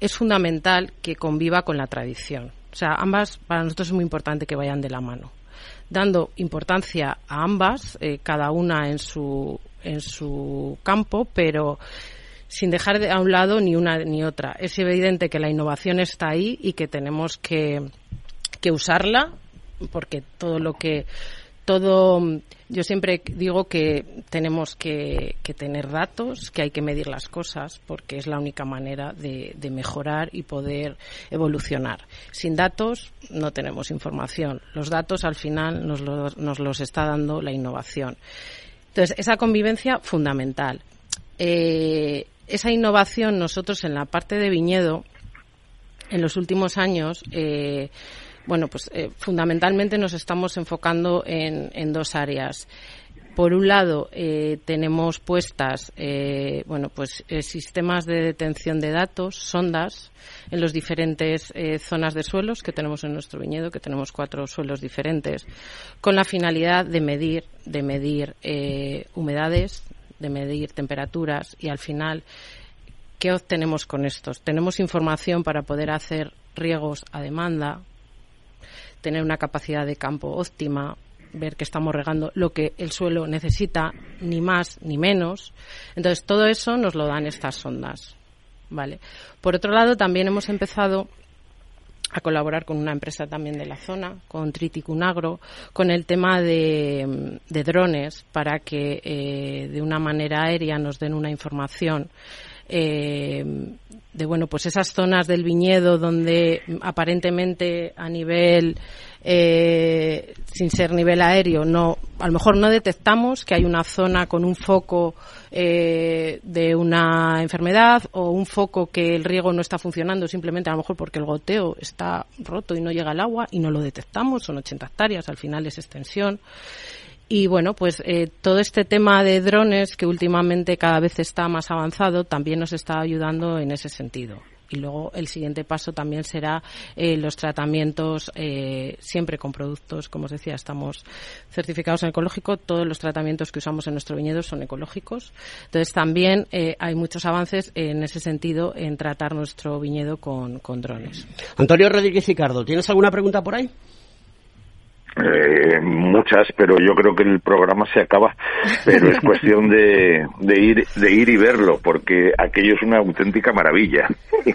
C: es fundamental que conviva con la tradición. O sea, ambas para nosotros es muy importante que vayan de la mano. Dando importancia a ambas, eh, cada una en su, en su campo, pero sin dejar de a un lado ni una ni otra. Es evidente que la innovación está ahí y que tenemos que, que usarla porque todo lo que todo yo siempre digo que tenemos que, tener datos que hay que medir las cosas porque es la única manera de, mejorar y poder evolucionar. Sin datos no tenemos información. Los datos al final nos los está dando la innovación. Entonces esa convivencia fundamental. Eh, esa innovación nosotros en la parte de viñedo en los últimos años, eh, bueno, pues eh, fundamentalmente nos estamos enfocando en, dos áreas. por un lado, eh, tenemos puestas, eh, bueno, pues eh, sistemas de detención de datos, sondas, en las diferentes eh, zonas de suelos que tenemos en nuestro viñedo, que tenemos cuatro suelos diferentes, con la finalidad de medir, de medir humedades, de medir temperaturas y al final ¿Qué obtenemos con estos? Tenemos información para poder hacer riegos a demanda, tener una capacidad de campo óptima, ver que estamos regando lo que el suelo necesita, ni más ni menos. Entonces, todo eso nos lo dan estas sondas. Vale. Por otro lado, también hemos empezado a colaborar con una empresa también de la zona, con Triticunagro, con el tema de, de drones para que eh, de una manera aérea nos den una información eh, de bueno pues esas zonas del viñedo donde aparentemente a nivel eh, sin ser nivel aéreo no a lo mejor no detectamos que hay una zona con un foco eh, de una enfermedad o un foco que el riego no está funcionando simplemente a lo mejor porque el goteo está roto y no llega el agua y no lo detectamos. Son 80 hectáreas al final es extensión y bueno, pues eh, todo este tema de drones que últimamente cada vez está más avanzado también nos está ayudando en ese sentido. Y luego el siguiente paso también será eh, los tratamientos eh, siempre con productos, como os decía, estamos certificados en ecológico, todos los tratamientos que usamos en nuestro viñedo son ecológicos. Entonces también eh, hay muchos avances en ese sentido en tratar nuestro viñedo con, con drones.
A: Antonio Rodríguez Ricardo, ¿tienes alguna pregunta por ahí?
F: Eh, muchas, pero yo creo que el programa se acaba. Pero es cuestión de, de ir de ir y verlo, porque aquello es una auténtica maravilla.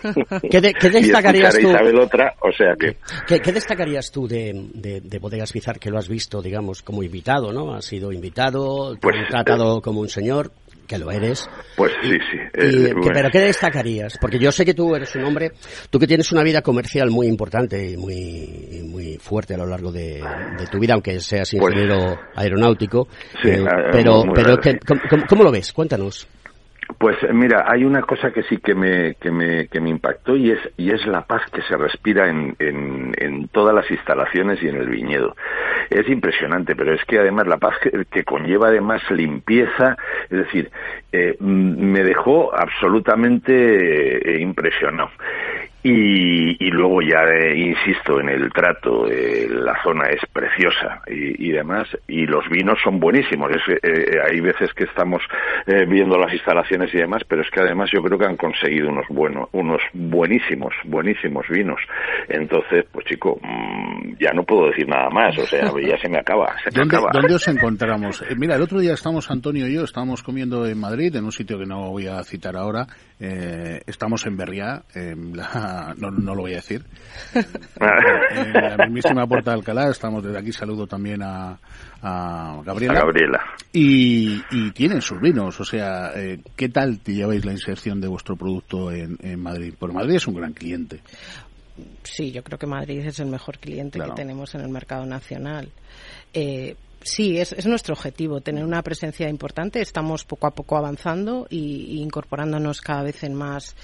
A: ¿Qué, de- qué destacarías
F: y
A: tú?
F: Isabel otra, o sea que
A: ¿Qué, qué destacarías tú de, de, de Bodegas Bizar que lo has visto, digamos, como invitado, ¿no? Has sido invitado, te
F: Pues,
A: han tratado como un señor, que lo eres.
F: Pues sí, sí.
A: Y,
F: eh,
A: ¿qué-
F: bueno.
A: ¿Pero qué destacarías? Porque yo sé que tú eres un hombre, tú que tienes una vida comercial muy importante y muy, y muy fuerte a lo largo de, de tu vida, aunque seas
F: Pues-
A: ingeniero aeronáutico.
F: Sí,
A: eh,
F: ah,
A: pero, pero
F: breve.
A: ¿qué- cómo, cómo- cómo lo ves? Cuéntanos.
F: Pues eh, mira, hay una cosa que sí que me, que me, que me impactó y es, y es la paz que se respira en, en, todas las instalaciones y en el viñedo. Es impresionante, pero es que además la paz que, que conlleva además limpieza, es decir, eh, me dejó absolutamente eh, impresionado. Y, y luego ya, eh, insisto, en el trato, eh, la zona es preciosa y, y demás, y los vinos son buenísimos. Es, que, eh, hay veces que estamos eh, viendo las instalaciones y demás, pero es que además yo creo que han conseguido unos buenos, unos buenísimos, buenísimos vinos. Entonces, pues chico, mm, ya no puedo decir nada más, o sea, ya se me acaba, se me
B: ¿Dónde,
F: acaba.
B: dónde os encontramos? Eh, mira, el otro día estamos, Antonio y yo, estábamos comiendo en Madrid, en un sitio que no voy a citar ahora. Eh, estamos en Berriá, en la- no, no lo voy a decir. en la mismísima Puerta de Alcalá. Estamos desde aquí, saludo también a, a Gabriela.
F: A Gabriela.
B: Y, y tienen sus vinos, o sea, eh, ¿qué tal te lleváis la inserción de vuestro producto en, en Madrid? Porque Madrid es un gran cliente.
C: Sí, yo creo que Madrid es el mejor cliente
B: Claro.
C: que tenemos en el mercado nacional. Eh, sí, es, es nuestro objetivo, tener una presencia importante. Estamos poco a poco avanzando y, y incorporándonos cada vez en más,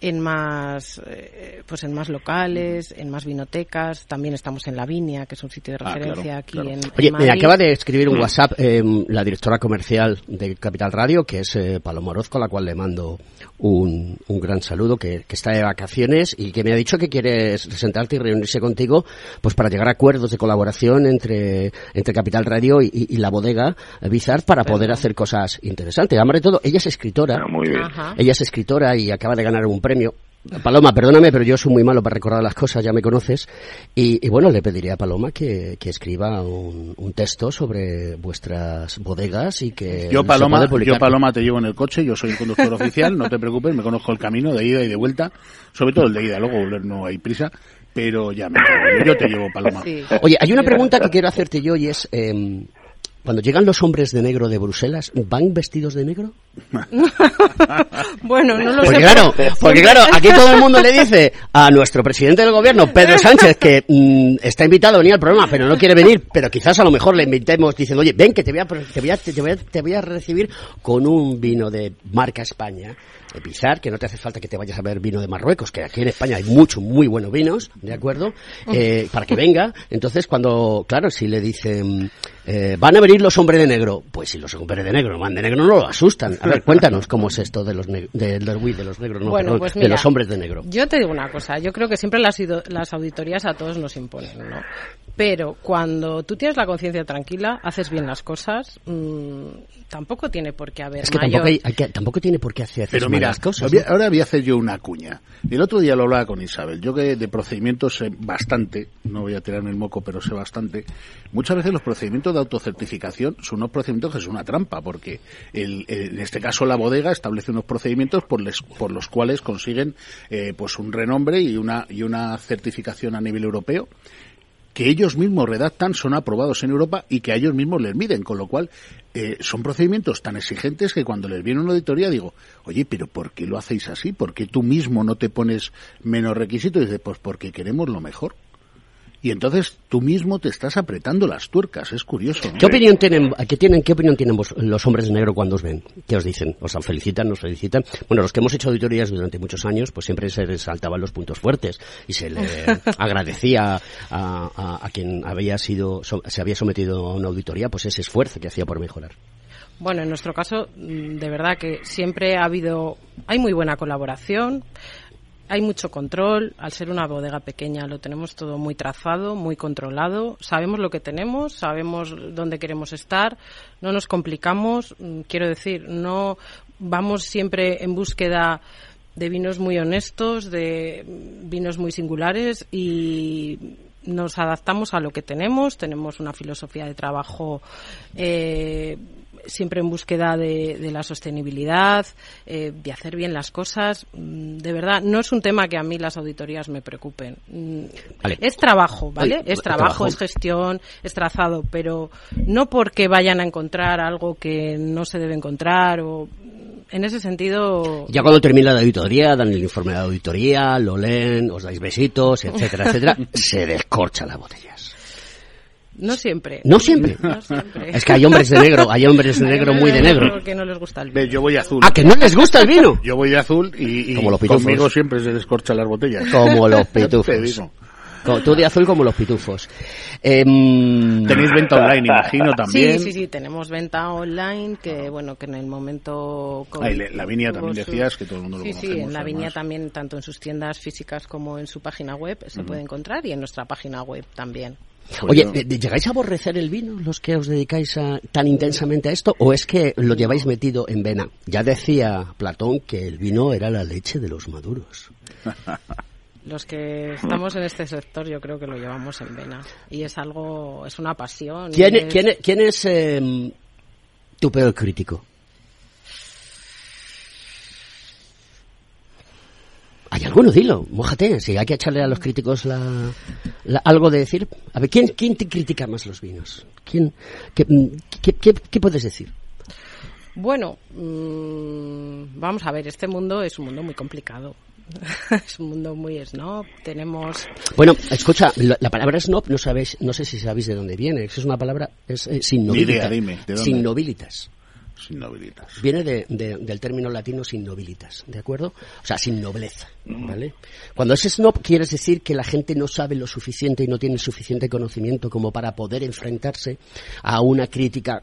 C: en más, eh, pues en más locales, en más vinotecas. También estamos en La Viña, que es un sitio de
A: Ah,
C: referencia
A: claro,
C: aquí
A: claro.
C: en, en
A: Oye, me acaba de escribir un. WhatsApp eh, la directora comercial de Capital Radio, que es eh, Paloma Orozco, a la cual le mando un, un gran saludo, que, que está de vacaciones y que me ha dicho que quiere sentarte y reunirse contigo pues para llegar a acuerdos de colaboración entre, entre Capital Radio y, y- y la bodega eh, Bizar para poder hacer cosas interesantes. Además de todo, ella es escritora.
F: Ah, muy bien.
C: Ajá.
A: Ella es escritora y acaba de ganar un premio. Paloma, perdóname, pero yo soy muy malo para recordar las cosas, ya me conoces. Y, y bueno, le pediría a Paloma que, que escriba un, un texto sobre vuestras bodegas y que
B: Yo
A: se
B: Paloma, yo Paloma te llevo en el coche, yo soy el conductor oficial, no te preocupes, me conozco el camino de ida y de vuelta, sobre todo el de ida, luego volver no hay prisa, pero ya me yo te llevo Paloma.
A: Oye, hay una pregunta que quiero hacerte yo y es... em, cuando llegan los hombres de negro de Bruselas, ¿van vestidos de negro?
C: bueno, no lo
A: Porque
C: sé.
A: claro,
C: pero-
A: porque claro, aquí todo el mundo le dice a nuestro presidente del gobierno, Pedro Sánchez, que mm, está invitado a venir al programa, pero no quiere venir, pero quizás a lo mejor le invitemos diciendo, oye, ven que te voy a, te voy a, te voy a, te voy a recibir con un vino de marca España. De pisar, que no te hace falta que te vayas a ver vino de Marruecos, que aquí en España hay muchos muy buenos vinos, ¿de acuerdo? Eh, para que venga. Entonces, cuando, claro, si le dicen, eh, van a venir los hombres de negro, pues si los hombres de negro van de negro no lo asustan. A ver, cuéntanos cómo es esto de los, de, de- de los negros, no,
C: Bueno,
A: perdón,
C: pues
A: de
C: mira,
A: los hombres de negro.
C: Yo te digo una cosa, yo creo que siempre las, las auditorías a todos nos imponen, ¿no? Pero cuando tú tienes la conciencia tranquila, haces bien las cosas, mm, tampoco tiene por qué haber
A: Es que
C: mayor...
A: tampoco, hay- hay que- tampoco tiene por qué hacer
B: Pero mira,
A: malas cosas.
B: voy a-
A: ¿no?
B: ahora voy a hacer yo una cuña. El otro día lo hablaba con Isabel. Yo que de procedimientos sé bastante, no voy a tirarme el moco, pero sé bastante. Muchas veces los procedimientos de autocertificación son unos procedimientos que son una trampa, porque el- el- en este caso la bodega establece unos procedimientos por, les- por los cuales consiguen eh, pues un renombre y una, y una certificación a nivel europeo que ellos mismos redactan, son aprobados en Europa y que a ellos mismos les miden, con lo cual eh, son procedimientos tan exigentes que cuando les viene una auditoría digo, oye, pero ¿por qué lo hacéis así? ¿Por qué tú mismo no te pones menos requisitos? Y dice, pues porque queremos lo mejor. Y entonces tú mismo te estás apretando las tuercas, es curioso. ¿no?
A: ¿Qué opinión tienen, qué tienen, qué opinión tienen vos- los hombres de negro cuando os ven? ¿Qué os dicen? ¿Os felicitan, nos felicitan? Bueno, los que hemos hecho auditorías durante muchos años, pues siempre se resaltaban los puntos fuertes y se le agradecía a, a- a quien había sido, so- se había sometido a una auditoría, pues ese esfuerzo que hacía por mejorar.
C: Bueno, en nuestro caso, mm, de verdad que siempre ha habido, hay muy buena colaboración, hay mucho control, al ser una bodega pequeña lo tenemos todo muy trazado, muy controlado, sabemos lo que tenemos, sabemos dónde queremos estar, no nos complicamos, mm, quiero decir, no vamos siempre en búsqueda de vinos muy honestos, de vinos muy singulares y nos adaptamos a lo que tenemos, tenemos una filosofía de trabajo eh, siempre en búsqueda de, de la sostenibilidad, eh, de hacer bien las cosas. Mm, De verdad, no es un tema que a mí las auditorías me preocupen. Mm,
A: Vale.
C: Es trabajo, ¿vale? Es trabajo,
A: trabajo.
C: es gestión, es trazado, pero no porque vayan a encontrar algo que no se debe encontrar o en ese sentido
A: Ya cuando termina la auditoría, dan el informe de la auditoría, lo leen, os dais besitos, etcétera, etcétera, se descorcha las botellas.
C: No siempre.
A: No siempre.
C: No siempre.
A: Es que hay hombres de negro, hay hombres de negro muy de negro.
C: Que no les gusta el
B: Ve, yo voy azul.
A: Ah, que no les gusta el vino.
B: Yo voy de azul y, y
A: Como los pitufos.
B: conmigo siempre se descorchan las botellas.
A: Como los pitufos. Tú de azul como los pitufos. Em,
B: Tenéis venta online, imagino, también.
C: Sí, sí, sí, tenemos venta online que, bueno, que en el momento...
B: Ah, y le- la Viña también
C: su-
B: decías que todo el mundo lo
C: Sí, sí, en la Viña también, tanto en sus tiendas físicas como en su página web se puede encontrar y en nuestra página web también.
A: Oye, ¿de- de- ¿llegáis a aborrecer el vino los que os dedicáis a- tan intensamente a esto o es que lo lleváis metido en vena? Ya decía Platón que el vino era la leche de los maduros.
C: Los que estamos en este sector yo creo que lo llevamos en vena y es algo, es una pasión. y
A: ¿Quién,
C: es-
A: quién, quién es em, tu peor crítico? ¿Hay alguno? Dilo, mójate. Si hay que echarle a los críticos la, la- algo de decir. A ver, ¿quién, quién te critica más los vinos? ¿Quién, qué, mm, qué- qué- qué puedes decir?
C: Bueno, mm, vamos a ver, este mundo es un mundo muy complicado. es un mundo muy snob. Tenemos
A: Bueno, escucha, la, la palabra snob no sabéis, no sé si sabéis de dónde viene. Es una palabra es eh, sin nobilitas.
B: idea, dime, ¿de dónde?
A: sin nobilitas.
B: Sin nobilitas.
A: Viene de- de- del término latino sin nobilitas, ¿de acuerdo? O sea, sin nobleza, ¿vale? Cuando es snob quieres decir que la gente no sabe lo suficiente y no tiene suficiente conocimiento como para poder enfrentarse a una crítica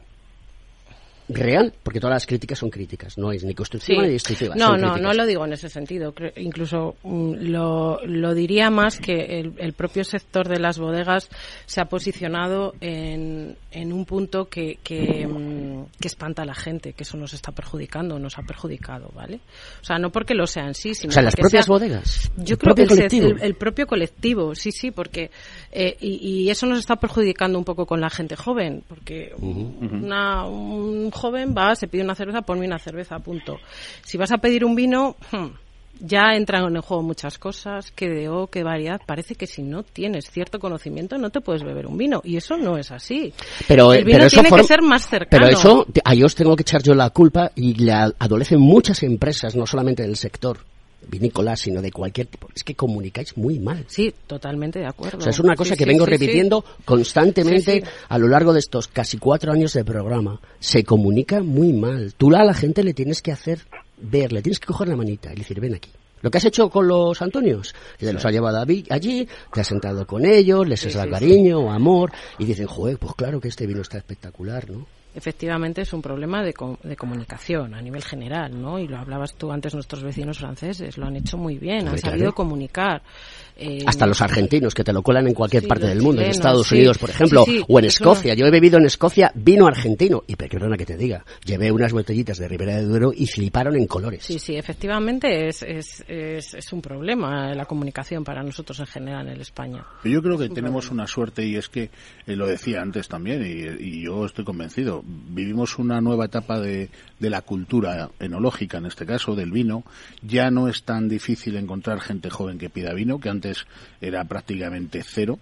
A: real, porque todas las críticas son críticas, no es ni constructiva ni destructiva.
C: No, no,
A: críticas.
C: no lo digo en ese sentido. Incluso mm, lo, lo diría más que el, el propio sector de las bodegas se ha posicionado en, en un punto que, que, que espanta a la gente, que eso nos está perjudicando, nos ha perjudicado, ¿vale? O sea, no porque lo sean sí, sino
A: O sea, las propias
C: sea-
A: bodegas.
C: Yo creo que el- el propio colectivo, sí, sí, porque eh, y, y eso nos está perjudicando un poco con la gente joven, porque una- un joven va, se pide una cerveza, ponme una cerveza, punto. Si vas a pedir un vino, hmm, ya entran en el juego muchas cosas, qué de o, qué variedad. Parece que si no tienes cierto conocimiento no te puedes beber un vino y eso no es así.
A: Pero, eh,
C: el vino
A: pero eso
C: tiene que ser más cercano.
A: Pero eso, te- ahí os tengo que echar yo la culpa y le a- adolecen muchas empresas, no solamente del sector vinícola, sino de cualquier tipo. Es que comunicáis muy mal.
C: Sí, totalmente de acuerdo.
A: O sea, es una cosa
C: Sí,
A: que
C: sí,
A: vengo
C: sí,
A: repitiendo constantemente a lo largo de estos casi cuatro años de programa. Se comunica muy mal. Tú a la gente le tienes que hacer verle, tienes que coger la manita y decir, ven aquí. Lo que has hecho con los Antonios, que te los has llevado allí, te has sentado con ellos, les has dado cariño, amor, y dicen, joder, pues claro que este vino está espectacular, ¿no?
C: Efectivamente es un problema de, co- de comunicación a nivel general, ¿no? Y lo hablabas tú antes, nuestros vecinos franceses lo han hecho muy bien, han sabido comunicar. Eh,
A: Hasta los argentinos, que te lo colan en cualquier
C: Sí,
A: parte del mundo, en Estados
C: sí.
A: Unidos, por ejemplo,
C: Sí, sí,
A: o en
C: es
A: Escocia.
C: una-
A: Yo he bebido en Escocia vino argentino, y perdona que te diga, llevé unas botellitas de Ribera de Duero y fliparon en colores.
C: Sí, sí, efectivamente es, es, es, es un problema la comunicación para nosotros en general en España.
B: Yo creo que tenemos una suerte y es que, eh, lo decía antes también, y, y yo estoy convencido, vivimos una nueva etapa de, de la cultura enológica, en este caso, del vino. Ya no es tan difícil encontrar gente joven que pida vino, que antes era prácticamente cero.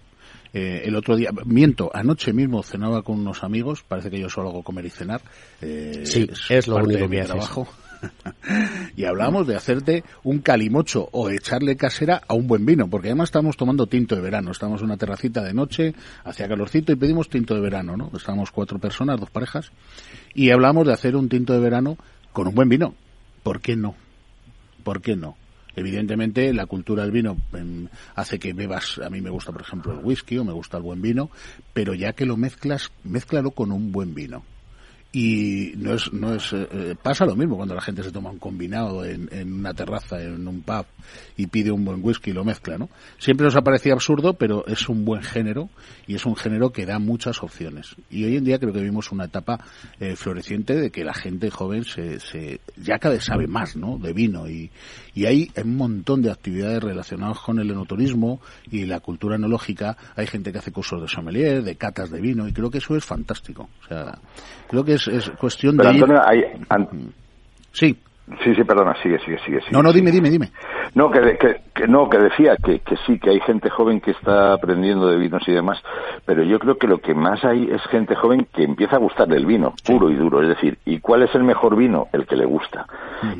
B: Eh, el otro día, miento, anoche mismo cenaba con unos amigos, parece que yo solo hago comer y cenar. eh,
A: Sí, es lo único
B: de mi
A: que haces.
B: trabajo. y hablábamos de hacerte un calimocho o echarle casera a un buen vino, porque además estamos tomando tinto de verano, estamos en una terracita de noche, hacía calorcito y pedimos tinto de verano, ¿no? Estábamos cuatro personas, dos parejas, y hablamos de hacer un tinto de verano con un buen vino. ¿Por qué no? ¿Por qué no? Evidentemente, la cultura del vino em, hace que bebas, a mí me gusta, por ejemplo, el whisky o me gusta el buen vino, pero ya que lo mezclas, mézclalo con un buen vino y no es no es eh, eh, pasa lo mismo cuando la gente se toma un combinado en, en una terraza en un pub y pide un buen whisky y lo mezcla no siempre nos ha parecido absurdo pero es un buen género y es un género que da muchas opciones. Y hoy en día creo que vivimos una etapa eh, floreciente de que la gente joven se, se ya cada vez sabe más no de vino. Y y hay un montón de actividades relacionadas con el enoturismo y la cultura enológica. Hay gente que hace cursos de sommelier de catas de vino y creo que eso es fantástico. O sea creo que es, es cuestión
F: Pero
B: de ir-
F: Antonio, hay, an-
B: Sí.
F: Sí, sí, perdona, sigue, sigue, sigue. sigue.
B: no no dime dime dime
F: No, que, que, que no, que decía que, que sí, que hay gente joven que está aprendiendo de vinos y demás, pero yo creo que lo que más hay es gente joven que empieza a gustar del vino, puro y duro. Es decir, ¿y cuál es el mejor vino? El que le gusta.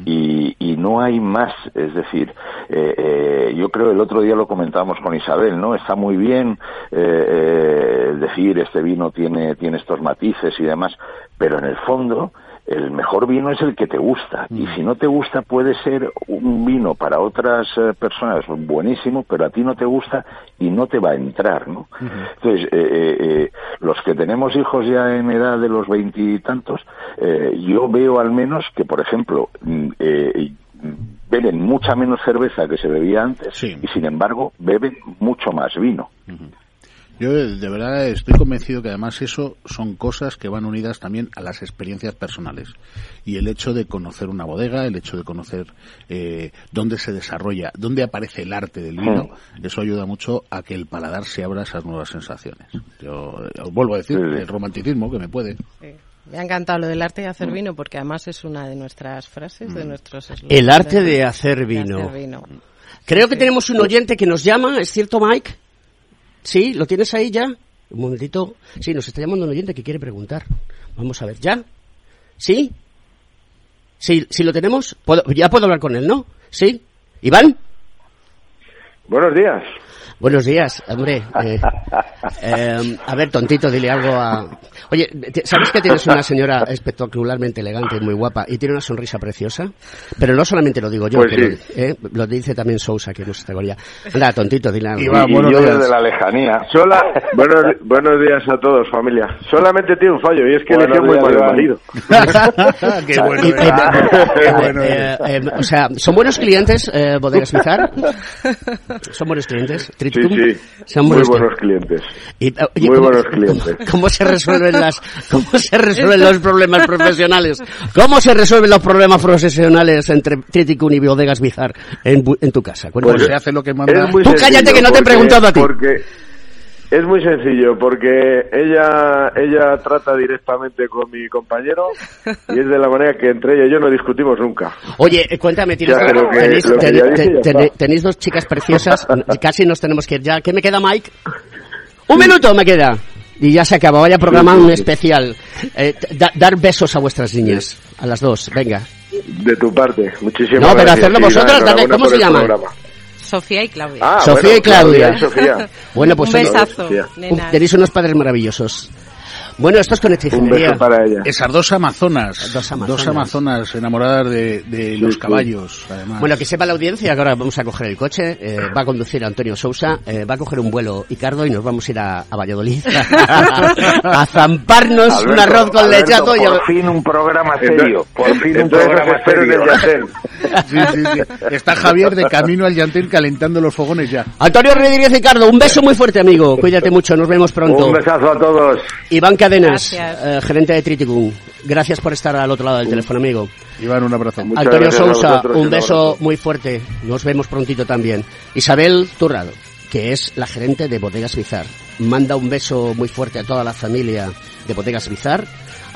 F: y, y no hay más. Es decir, eh, eh, yo creo el otro día lo comentábamos con Isabel, ¿no? Está muy bien eh, eh, decir este vino tiene, tiene estos matices y demás, pero en el fondo el mejor vino es el que te gusta. Y si no te gusta, puede ser un vino para otras eh, personas buenísimo, pero a ti no te gusta y no te va a entrar, ¿no? Entonces, eh, eh, eh, los que tenemos hijos ya en edad de los veintitantos, eh, yo veo al menos que, por ejemplo, mm, eh, beben mucha menos cerveza que se bebía antes y, sin embargo, beben mucho más vino.
B: Yo eh, de verdad estoy convencido que además eso son cosas que van unidas también a las experiencias personales. Y el hecho de conocer una bodega, el hecho de conocer eh, dónde se desarrolla, dónde aparece el arte del vino, eso ayuda mucho a que el paladar se abra a esas nuevas sensaciones. Yo eh, os vuelvo a decir, el romanticismo que me puede.
C: Me ha encantado lo del arte de hacer vino porque además es una de nuestras frases, de nuestros
A: El arte de hacer vino.
C: de hacer vino.
A: Creo que tenemos un oyente que nos llama, ¿es cierto, Mike? ¿Sí? ¿Lo tienes ahí ya? Un momentito. Sí, nos está llamando un oyente que quiere preguntar. Vamos a ver, ¿ya? ¿Sí? ¿Sí, sí lo tenemos? ¿Puedo- ya puedo hablar con él, ¿no? ¿Sí? ¿Iván?
I: Buenos días.
A: Buenos días, hombre. Eh, eh, a ver, tontito, dile algo a... Oye, te- ¿sabes que tienes una señora espectacularmente elegante y muy guapa y tiene una sonrisa preciosa? Pero no solamente lo digo yo,
I: Pues
A: que
I: sí.
A: lo, eh, lo dice también Sousa, que nos categoría. Anda, tontito, dile algo.
I: y, y yo desde la lejanía. Sola, buenos, buenos días a todos, familia. Solamente tiene un fallo y es que eligió muy mal marido.
B: Qué bueno
A: Y-
B: es. Qué bueno es.
A: o sea, ¿son buenos clientes, eh, Bodegas Bizar? ¿Son buenos clientes?
I: Sí,
A: Triticum?
I: sí.
A: Son
I: Muy
A: buenos
I: clientes.
A: Y, oye,
I: Muy
A: ¿cómo-
I: buenos clientes.
A: ¿Cómo se resuelven las, cómo se resuelven los problemas profesionales? ¿Cómo se resuelven los problemas profesionales entre Triticum y Bodegas Bizar en, bu- en tu casa? Cuéntanos.
B: Pues se hace lo que manda.
A: Tú cállate
I: sencillo
A: que no te he preguntado a ti.
I: Porque es muy sencillo, porque ella ella trata directamente con mi compañero y es de la manera que entre ella y yo no discutimos nunca.
A: Oye, eh, cuéntame, ¿tienes,
I: que-
A: tenéis, ten- ten- ten- tenéis dos chicas preciosas, casi nos tenemos que ir ya. ¿Qué me queda, Mike? Un minuto me queda. Y ya se acaba, vaya programa un especial. Eh, da- dar besos a vuestras niñas, a las dos, venga.
I: De tu parte, muchísimas
A: No, pero
I: gracias.
A: hacerlo vosotras, dale, ¿cómo se
I: programa.
C: Sofía y Claudia.
I: Ah,
A: Sofía
I: bueno,
A: y Claudia.
I: Claudia y Sofía.
A: Bueno, pues
C: Un
A: son-
C: besazo,
A: tenéis unos padres maravillosos. Bueno, esto es con esta
I: Un beso para ella.
B: Esas dos amazonas,
A: Dos amazonas.
B: amazonas enamoradas de, de los
I: sí.
B: caballos, además.
A: Bueno, que sepa la audiencia que ahora vamos a coger el coche, eh, va a conducir Antonio Sousa, eh, va a coger un vuelo Icardo y nos vamos a ir a, a Valladolid a zamparnos un
F: Alberto,
A: arroz con
F: Alberto,
A: lechazo y a-
F: Por fin un programa serio. Por fin un programa serio.
B: Sí, sí, sí. Está Javier de camino al llantén calentando los fogones ya.
A: Antonio Rodríguez Ricardo, un beso muy fuerte, amigo. Cuídate mucho, nos vemos pronto.
I: Un besazo a todos.
A: Iván Cadenas, eh, gerente de Triticum. Gracias por estar al otro lado del teléfono, amigo.
B: Iván, un abrazo.
I: Muchas
A: Antonio Sousa, un
I: un
A: beso
I: abrazo.
A: muy fuerte. Nos vemos prontito también. Isabel Turrado, que es la gerente de Bodegas Bizar. Manda un beso muy fuerte a toda la familia de Bodegas Bizar,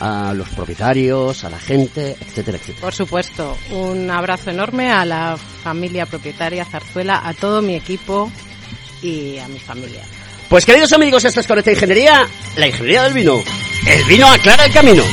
A: a los propietarios, a la gente, etcétera, etcétera.
C: Por supuesto, un abrazo enorme a la familia propietaria Zarzuela, a todo mi equipo y a mi familia.
A: Pues queridos amigos, esto es Conecta Ingeniería, la ingeniería del vino. El vino aclara el camino.